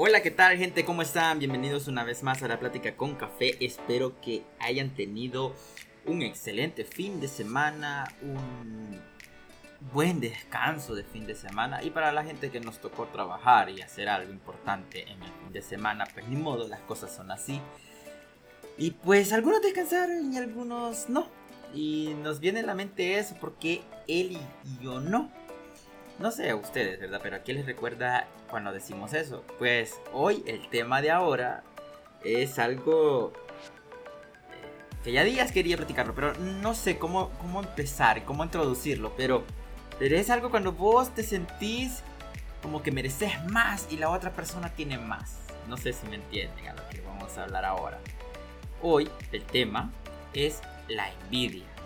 Hola, ¿qué tal gente? ¿Cómo están? Bienvenidos una vez más a la plática con café. Espero que hayan tenido un excelente fin de semana, un buen descanso de fin de semana y para la gente que nos tocó trabajar y hacer algo importante en el fin de semana, pues ni modo, las cosas son así. Y pues algunos descansaron y algunos no. Y nos viene a la mente eso porque él y yo no. No sé a ustedes, ¿verdad? Pero ¿a qué les recuerda cuando decimos eso? Pues hoy el tema de ahora es algo eh, que ya días quería platicarlo, pero no sé cómo, cómo empezar, cómo introducirlo, pero, pero es algo cuando vos te sentís como que mereces más y la otra persona tiene más. No sé si me entienden a lo que vamos a hablar ahora. Hoy el tema es la envidia.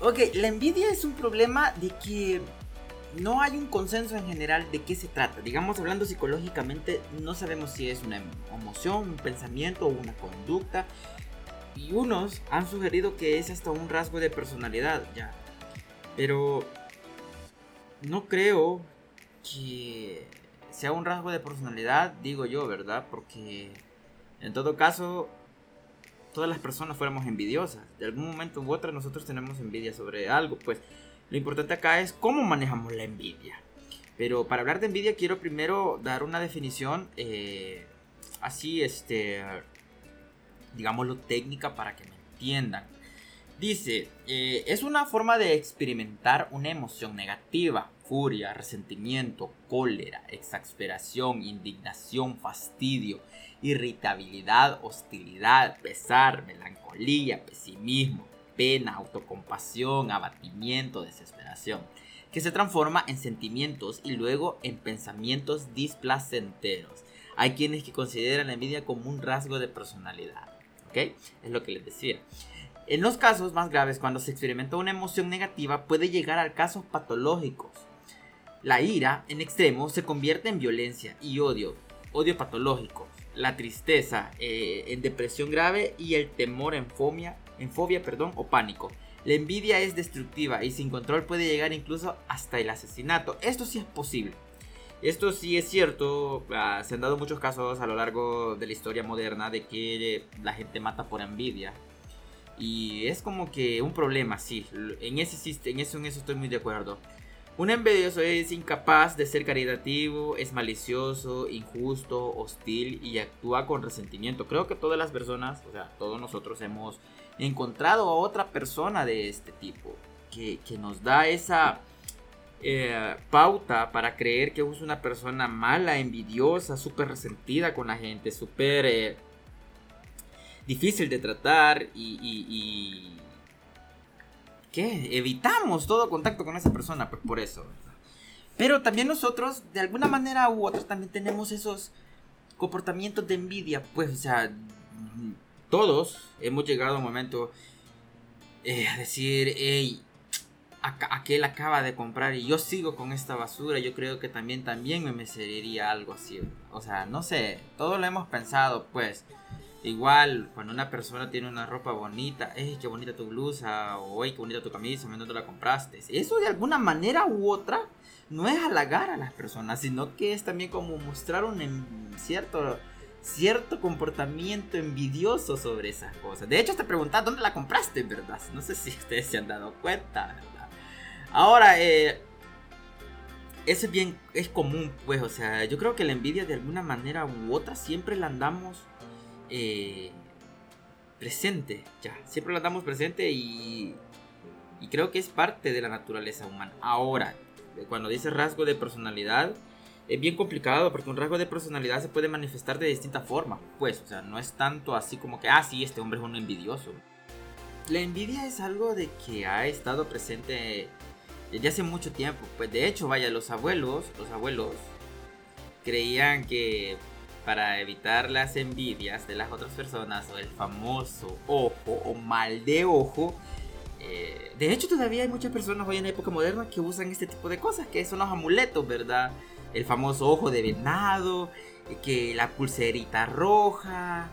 Ok, la envidia es un problema de que no hay un consenso en general de qué se trata. Digamos, hablando psicológicamente, no sabemos si es una emoción, un pensamiento o una conducta. Y unos han sugerido que es hasta un rasgo de personalidad, ya. Pero no creo que sea un rasgo de personalidad, digo yo, ¿verdad? Porque en todo caso, todas las personas fuéramos envidiosas. De algún momento u otro nosotros tenemos envidia sobre algo. Pues lo importante acá es cómo manejamos la envidia. Pero para hablar de envidia quiero primero dar una definición eh, así, este, digámoslo técnica para que me entiendan. Dice, eh, es una forma de experimentar una emoción negativa, furia, resentimiento, cólera, exasperación, indignación, fastidio, irritabilidad, hostilidad, pesar, melancolía, pesimismo, pena, autocompasión, abatimiento, desesperación, que se transforma en sentimientos y luego en pensamientos displacenteros. Hay quienes que consideran la envidia como un rasgo de personalidad. ¿Ok? Es lo que les decía. En los casos más graves, cuando se experimenta una emoción negativa, puede llegar a casos patológicos. La ira, en extremo, se convierte en violencia y odio, odio patológico, la tristeza eh, en depresión grave y el temor en fobia, en fobia perdón, o pánico. La envidia es destructiva y sin control puede llegar incluso hasta el asesinato. Esto sí es posible. Esto sí es cierto, ah, se han dado muchos casos a lo largo de la historia moderna de que la gente mata por envidia. Y es como que un problema, sí. En ese, en eso, en eso estoy muy de acuerdo. Un envidioso es incapaz de ser caritativo, es malicioso, injusto, hostil y actúa con resentimiento. Creo que todas las personas, o sea, todos nosotros hemos encontrado a otra persona de este tipo que, nos da esa eh, pauta para creer que es una persona mala, envidiosa, súper resentida con la gente, súper eh, difícil de tratar y ¿qué? Evitamos todo contacto con esa persona pues, por eso. Pero también nosotros, de alguna manera u otra, también tenemos esos comportamientos de envidia. Pues, o sea, todos hemos llegado a un momento eh, a decir, hey, aquel acaba de comprar y yo sigo con esta basura, yo creo que también, también me merecería algo así. O sea, no sé, todo lo hemos pensado, pues. Igual, cuando una persona tiene una ropa bonita, ¡eh, qué bonita tu blusa! O ¡ay, qué bonita tu camisa! ¿Dónde la compraste? Eso de alguna manera u otra no es halagar a las personas, sino que es también como mostrar un cierto, cierto comportamiento envidioso sobre esas cosas. De hecho, te preguntas dónde la compraste, ¿verdad? No sé si ustedes se han dado cuenta, ¿verdad? Ahora, eh, eso es bien, es común, pues, o sea, yo creo que la envidia de alguna manera u otra siempre la andamos eh, presente, ya, siempre lo damos presente y, y creo que es parte de la naturaleza humana. Ahora, cuando dice rasgo de personalidad, es bien complicado porque un rasgo de personalidad se puede manifestar de distinta forma, pues, o sea, no es tanto así como que, ah, sí, este hombre es un envidioso. La envidia es algo de que ha estado presente desde hace mucho tiempo, pues de hecho, vaya, los abuelos, los abuelos creían que para evitar las envidias de las otras personas o el famoso ojo o mal de ojo. Eh, de hecho, todavía hay muchas personas hoy en la época moderna que usan este tipo de cosas, que son los amuletos, ¿verdad? El famoso ojo de venado, que la pulserita roja,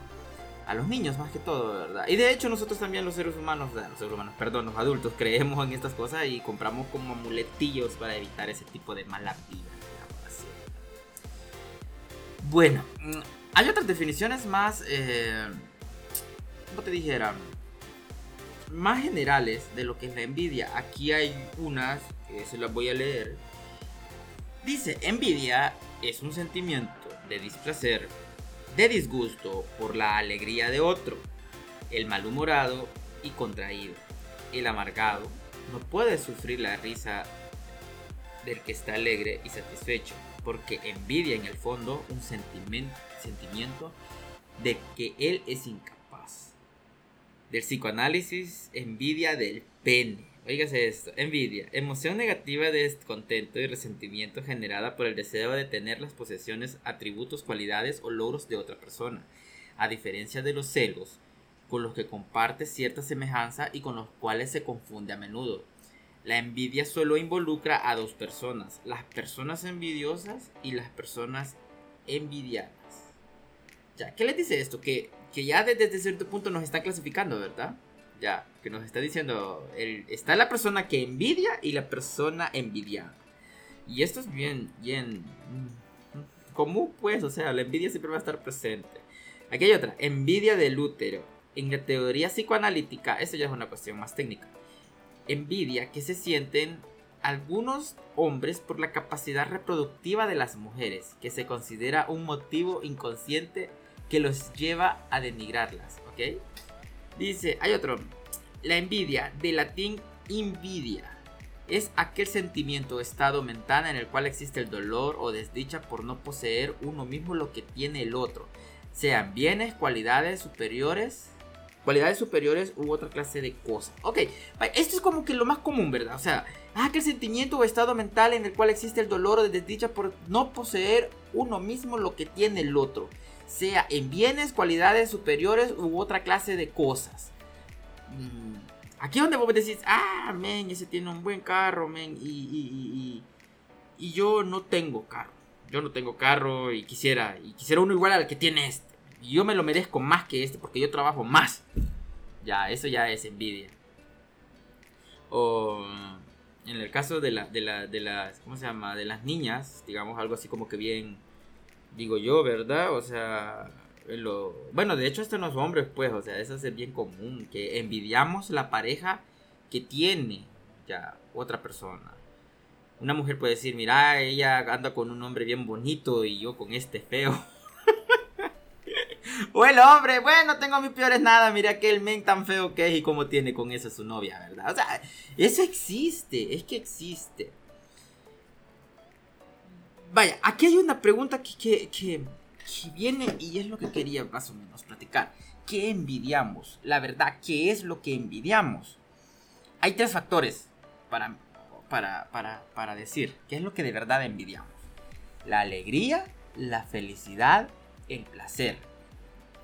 a los niños más que todo, ¿verdad? Y de hecho nosotros también los seres humanos, los seres humanos, perdón, los adultos, creemos en estas cosas y compramos como amuletillos para evitar ese tipo de mala vida, Bueno, mm, hay otras definiciones más, eh, ¿cómo te dijera? Más generales de lo que es la envidia. Aquí hay unas que se las voy a leer. Dice, envidia es un sentimiento de displacer, de disgusto por la alegría de otro, el malhumorado y contraído, el amargado no puede sufrir la risa del que está alegre y satisfecho, porque envidia en el fondo un sentimiento, de que él es incapaz. Del psicoanálisis, envidia del pene. Oígase esto, envidia, emoción negativa de descontento y resentimiento generada por el deseo de tener las posesiones, atributos, cualidades o logros de otra persona. A diferencia de los celos, con los que comparte cierta semejanza y con los cuales se confunde a menudo. La envidia solo involucra a dos personas, las personas envidiosas y las personas envidiadas. Ya, ¿qué les dice esto? Que, que ya desde, cierto punto nos está clasificando, ¿verdad? Ya, que nos está diciendo, el, está la persona que envidia y la persona envidiada. Y esto es bien, bien mm, común, pues, o sea, la envidia siempre va a estar presente. Aquí hay otra, envidia del útero. En la teoría psicoanalítica, eso ya es una cuestión más técnica envidia que se sienten algunos hombres por la capacidad reproductiva de las mujeres, que se considera un motivo inconsciente que los lleva a denigrarlas, ¿ok? Dice, hay otro, la envidia, de latín invidia, es aquel sentimiento o estado mental en el cual existe el dolor o desdicha por no poseer uno mismo lo que tiene el otro, sean bienes, cualidades superiores, cualidades superiores u otra clase de cosas. Ok, esto es como que lo más común, ¿verdad? O sea, ah, que el sentimiento o estado mental en el cual existe el dolor o desdicha por no poseer uno mismo lo que tiene el otro, sea en bienes, cualidades superiores u otra clase de cosas. Mm, aquí donde vos decís, ah, men, ese tiene un buen carro, men, y, y, y, y yo no tengo carro. Yo no tengo carro y quisiera, y quisiera uno igual al que tiene este yo me lo merezco más que este porque yo trabajo más. Ya, eso ya es envidia. O en el caso de, la, de, la, de las, ¿cómo se llama? De las niñas, digamos algo así como que bien, digo yo, ¿verdad? O sea, lo, bueno, de hecho esto no es hombres, pues, o sea, eso es bien común, que envidiamos la pareja que tiene ya otra persona. Una mujer puede decir, mira, ella anda con un hombre bien bonito y yo con este feo. O el hombre, bueno, tengo mis peores nada, mira aquel men tan feo que es y cómo tiene con esa su novia, ¿verdad? O sea, eso existe, es que existe. Vaya, aquí hay una pregunta que, que, viene y es lo que quería más o menos platicar. ¿Qué envidiamos? La verdad, ¿qué es lo que envidiamos? Hay tres factores para, para, para, para decir qué es lo que de verdad envidiamos. La alegría, la felicidad, el placer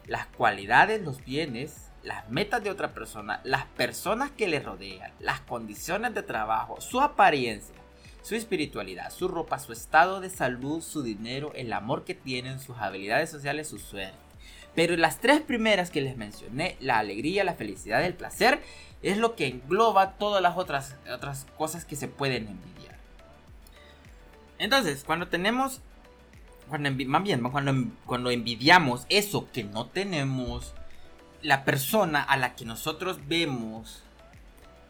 las cualidades, los bienes, las metas de otra persona, las personas que le rodean, las condiciones de trabajo, su apariencia, su espiritualidad, su ropa, su estado de salud, su dinero, el amor que tienen, sus habilidades sociales, su suerte. Pero las tres primeras que les mencioné, la alegría, la felicidad, el placer, es lo que engloba todas las otras, otras cosas que se pueden envidiar. Entonces, cuando tenemos cuando, más bien, cuando, cuando envidiamos eso que no tenemos, la persona a la que nosotros vemos,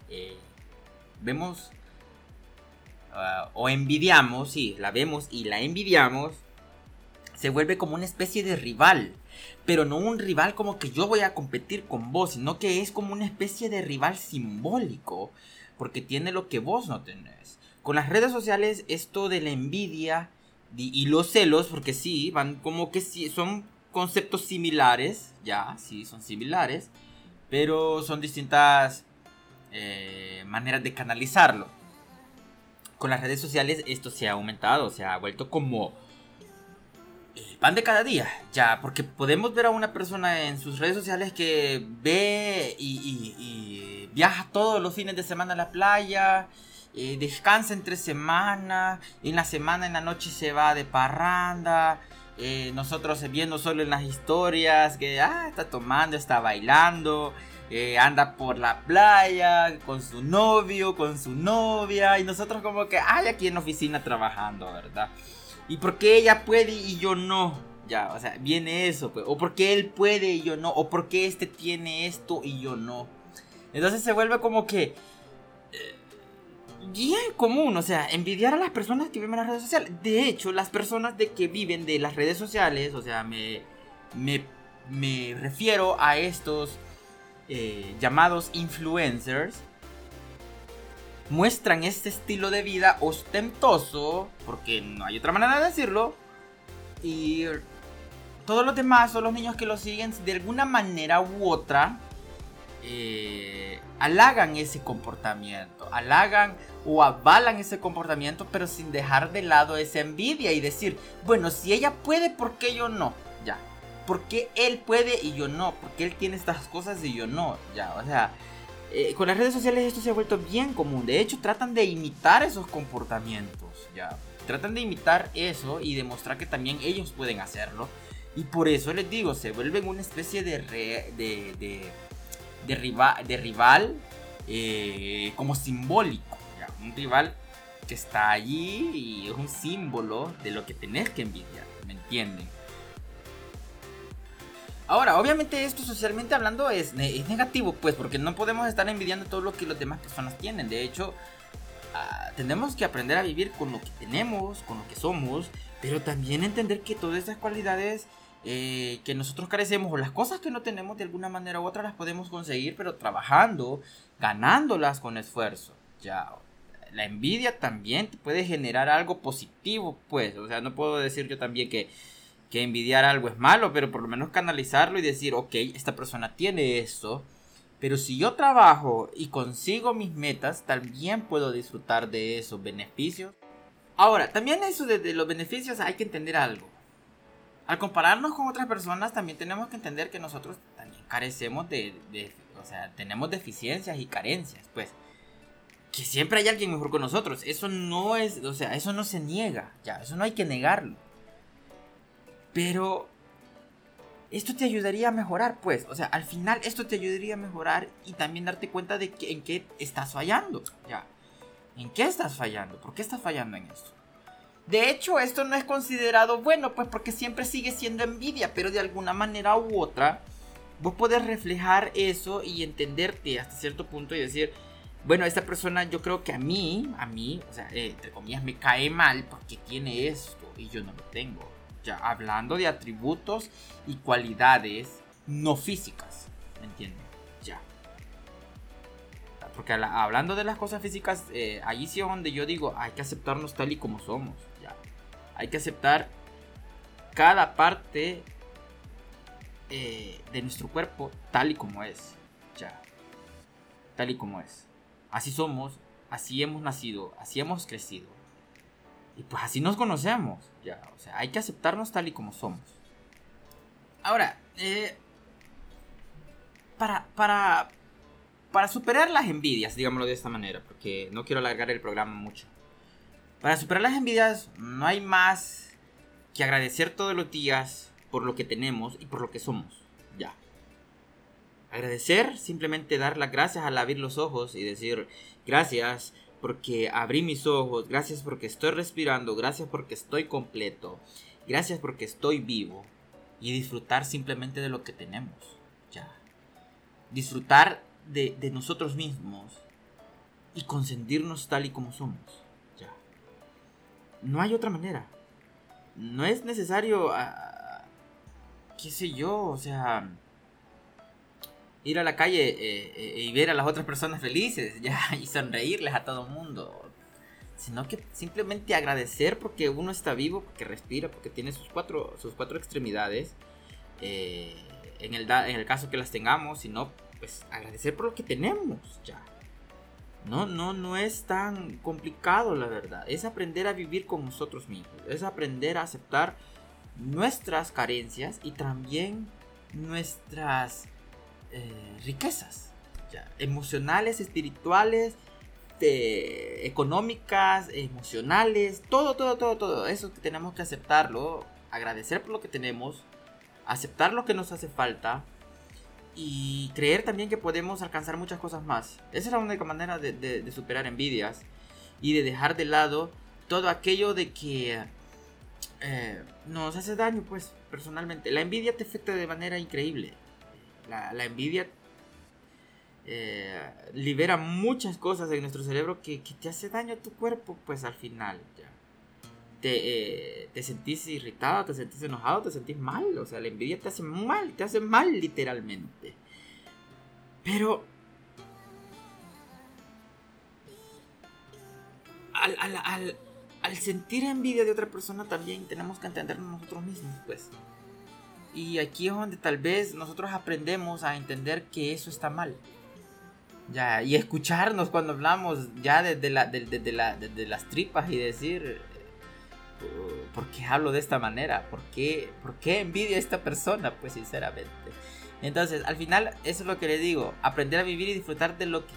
eh, vemos ah, o envidiamos, sí, la vemos y la envidiamos, se vuelve como una especie de rival. Pero no un rival como que yo voy a competir con vos, sino que es como una especie de rival simbólico, porque tiene lo que vos no tenés. Con las redes sociales esto de la envidia y, los celos, porque sí, van como que sí, son conceptos similares, ya, sí, son similares, pero son distintas eh, maneras de canalizarlo. Con las redes sociales esto se ha aumentado, se ha vuelto como el pan de cada día, ya, porque podemos ver a una persona en sus redes sociales que ve y viaja todos los fines de semana a la playa descansa entre semana, en la semana, en la noche se va de parranda, eh, nosotros viendo solo en las historias que ah, está tomando, está bailando, eh, anda por la playa con su novio, con su novia, y nosotros como que, ay, aquí en la oficina trabajando, ¿verdad? ¿Y por qué ella puede y yo no? Ya, o sea, viene eso, pues. O porque él puede y yo no. O porque este tiene esto y yo no. Entonces se vuelve como que. Bien común, o sea, envidiar a las personas que viven en las redes sociales. De hecho, las personas de que viven de las redes sociales, o sea, me, me, me refiero a estos eh, llamados influencers, muestran este estilo de vida ostentoso, porque no hay otra manera de decirlo, y todos los demás son los niños que lo siguen de alguna manera u otra. Eh, halagan ese comportamiento, halagan o avalan ese comportamiento, pero sin dejar de lado esa envidia y decir, bueno, si ella puede, ¿por qué yo no? Ya. ¿Por qué él puede y yo no? ¿Por qué él tiene estas cosas y yo no? Ya, o sea, eh, con las redes sociales esto se ha vuelto bien común. De hecho, tratan de imitar esos comportamientos, ya. Tratan de imitar eso y demostrar que también ellos pueden hacerlo. Y por eso les digo, se vuelven una especie de, de, de, de, rival eh, como simbólico. Un rival que está allí y es un símbolo de lo que tenés que envidiar. ¿Me entienden? Ahora, obviamente esto socialmente hablando es, es, negativo, pues, porque no podemos estar envidiando todo lo que las demás personas tienen. De hecho, Ah, tenemos que aprender a vivir con lo que tenemos, con lo que somos, pero también entender que todas esas cualidades eh, que nosotros carecemos o las cosas que no tenemos de alguna manera u otra las podemos conseguir, pero trabajando, ganándolas con esfuerzo. Ya, la envidia también puede generar algo positivo, pues, o sea, no puedo decir yo también que, que envidiar algo es malo, pero por lo menos canalizarlo y decir, ok, esta persona tiene esto pero si yo trabajo y consigo mis metas, también puedo disfrutar de esos beneficios. Ahora, también eso de, los beneficios hay que entender algo. Al compararnos con otras personas, también tenemos que entender que nosotros también carecemos de, o sea, tenemos deficiencias y carencias, pues. Que siempre hay alguien mejor que nosotros. Eso no es, o sea, eso no se niega, ya, eso no hay que negarlo. Pero esto te ayudaría a mejorar, pues. O sea, al final esto te ayudaría a mejorar y también darte cuenta de que, en qué estás fallando. Ya. ¿En qué estás fallando? ¿Por qué estás fallando en esto? De hecho, esto no es considerado bueno, pues porque siempre sigue siendo envidia, pero de alguna manera u otra, vos podés reflejar eso y entenderte hasta cierto punto y decir, bueno, esta persona yo creo que a mí, a mí, o sea, eh, entre comillas, me cae mal porque tiene esto y yo no lo tengo hablando de atributos y cualidades no físicas, ¿me entienden? Ya. Porque hablando de las cosas físicas, eh, ahí sí es donde yo digo, hay que aceptarnos tal y como somos, ya. Hay que aceptar cada parte eh, de nuestro cuerpo tal y como es, ya. Tal y como es. Así somos, así hemos nacido, así hemos crecido. Y pues así nos conocemos. Ya, o sea, hay que aceptarnos tal y como somos. Ahora, eh, para, para, para superar las envidias, digámoslo de esta manera, porque no quiero alargar el programa mucho. Para superar las envidias no hay más que agradecer todos los días por lo que tenemos y por lo que somos. Ya. Agradecer, simplemente dar las gracias al abrir los ojos y decir gracias porque abrí mis ojos, gracias porque estoy respirando, gracias porque estoy completo, gracias porque estoy vivo y disfrutar simplemente de lo que tenemos. Ya. Disfrutar de, nosotros mismos y consentirnos tal y como somos. No hay otra manera. No es necesario, ah, qué sé yo, o sea ir a la calle eh, eh, y ver a las otras personas felices ya y sonreírles a todo el mundo sino que simplemente agradecer porque uno está vivo porque respira porque tiene sus cuatro sus cuatro extremidades eh, en el en el caso que las tengamos sino pues agradecer por lo que tenemos ya no no no es tan complicado la verdad es aprender a vivir con nosotros mismos es aprender a aceptar nuestras carencias y también nuestras eh, riquezas, emocionales, espirituales, económicas, emocionales, todo, todo, todo, todo. Eso que tenemos que aceptarlo, agradecer por lo que tenemos, aceptar lo que nos hace falta y creer también que podemos alcanzar muchas cosas más. Esa es la única manera de, superar envidias y de dejar de lado todo aquello de que eh, nos hace daño, pues personalmente, la envidia te afecta de manera increíble. La, la envidia eh, libera muchas cosas en nuestro cerebro que, que, te hace daño a tu cuerpo, pues al final ya. Te, eh, te sentís irritado, te sentís enojado, te sentís mal. O sea, la envidia te hace mal, te hace mal literalmente. Pero... Al, al, al, al sentir envidia de otra persona también tenemos que entendernos nosotros mismos, pues. Y aquí es donde tal vez nosotros aprendemos a entender que eso está mal. Ya, y escucharnos cuando hablamos ya desde, la, desde, la, desde las tripas y decir, ¿por qué hablo de esta manera? ¿Por qué, ¿Por qué envidia a esta persona? Pues sinceramente. Entonces, al final, eso es lo que le digo, aprender a vivir y disfrutar de lo que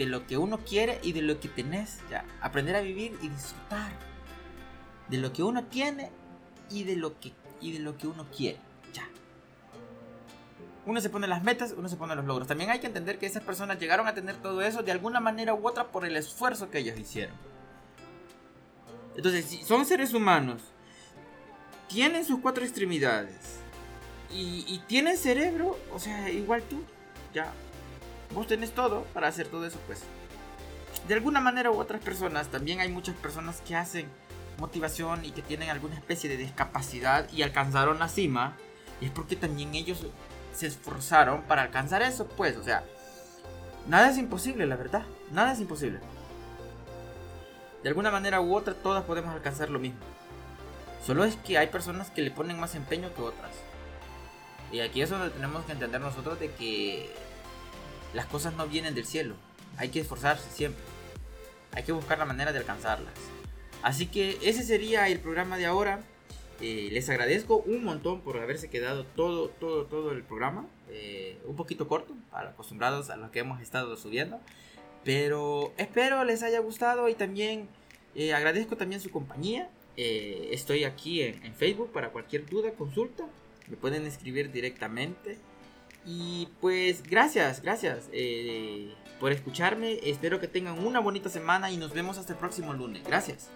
de lo que uno quiere y de lo que tenés. Ya. Aprender a vivir y disfrutar de lo que uno tiene y de lo que, y de lo que uno quiere. Ya. Uno se pone las metas, uno se pone los logros. También hay que entender que esas personas llegaron a tener todo eso de alguna manera u otra por el esfuerzo que ellos hicieron. Entonces, si son seres humanos, tienen sus cuatro extremidades y, y tienen cerebro, o sea, igual tú, ya, vos tenés todo para hacer todo eso, pues. De alguna manera u otras personas, también hay muchas personas que hacen motivación y que tienen alguna especie de discapacidad y alcanzaron la cima. Y es porque también ellos se esforzaron para alcanzar eso, pues. O sea, nada es imposible, la verdad. Nada es imposible. De alguna manera u otra, todas podemos alcanzar lo mismo. Solo es que hay personas que le ponen más empeño que otras. Y aquí es donde tenemos que entender nosotros de que las cosas no vienen del cielo. Hay que esforzarse siempre. Hay que buscar la manera de alcanzarlas. Así que ese sería el programa de ahora. Eh, les agradezco un montón por haberse quedado todo, todo, todo el programa. Eh, un poquito corto, acostumbrados a lo que hemos estado subiendo. Pero espero les haya gustado y también eh, agradezco también su compañía. estoy aquí en, en Facebook para cualquier duda, consulta. Me pueden escribir directamente. Y pues gracias, gracias eh, por escucharme. Espero que tengan una bonita semana y nos vemos hasta el próximo lunes. Gracias.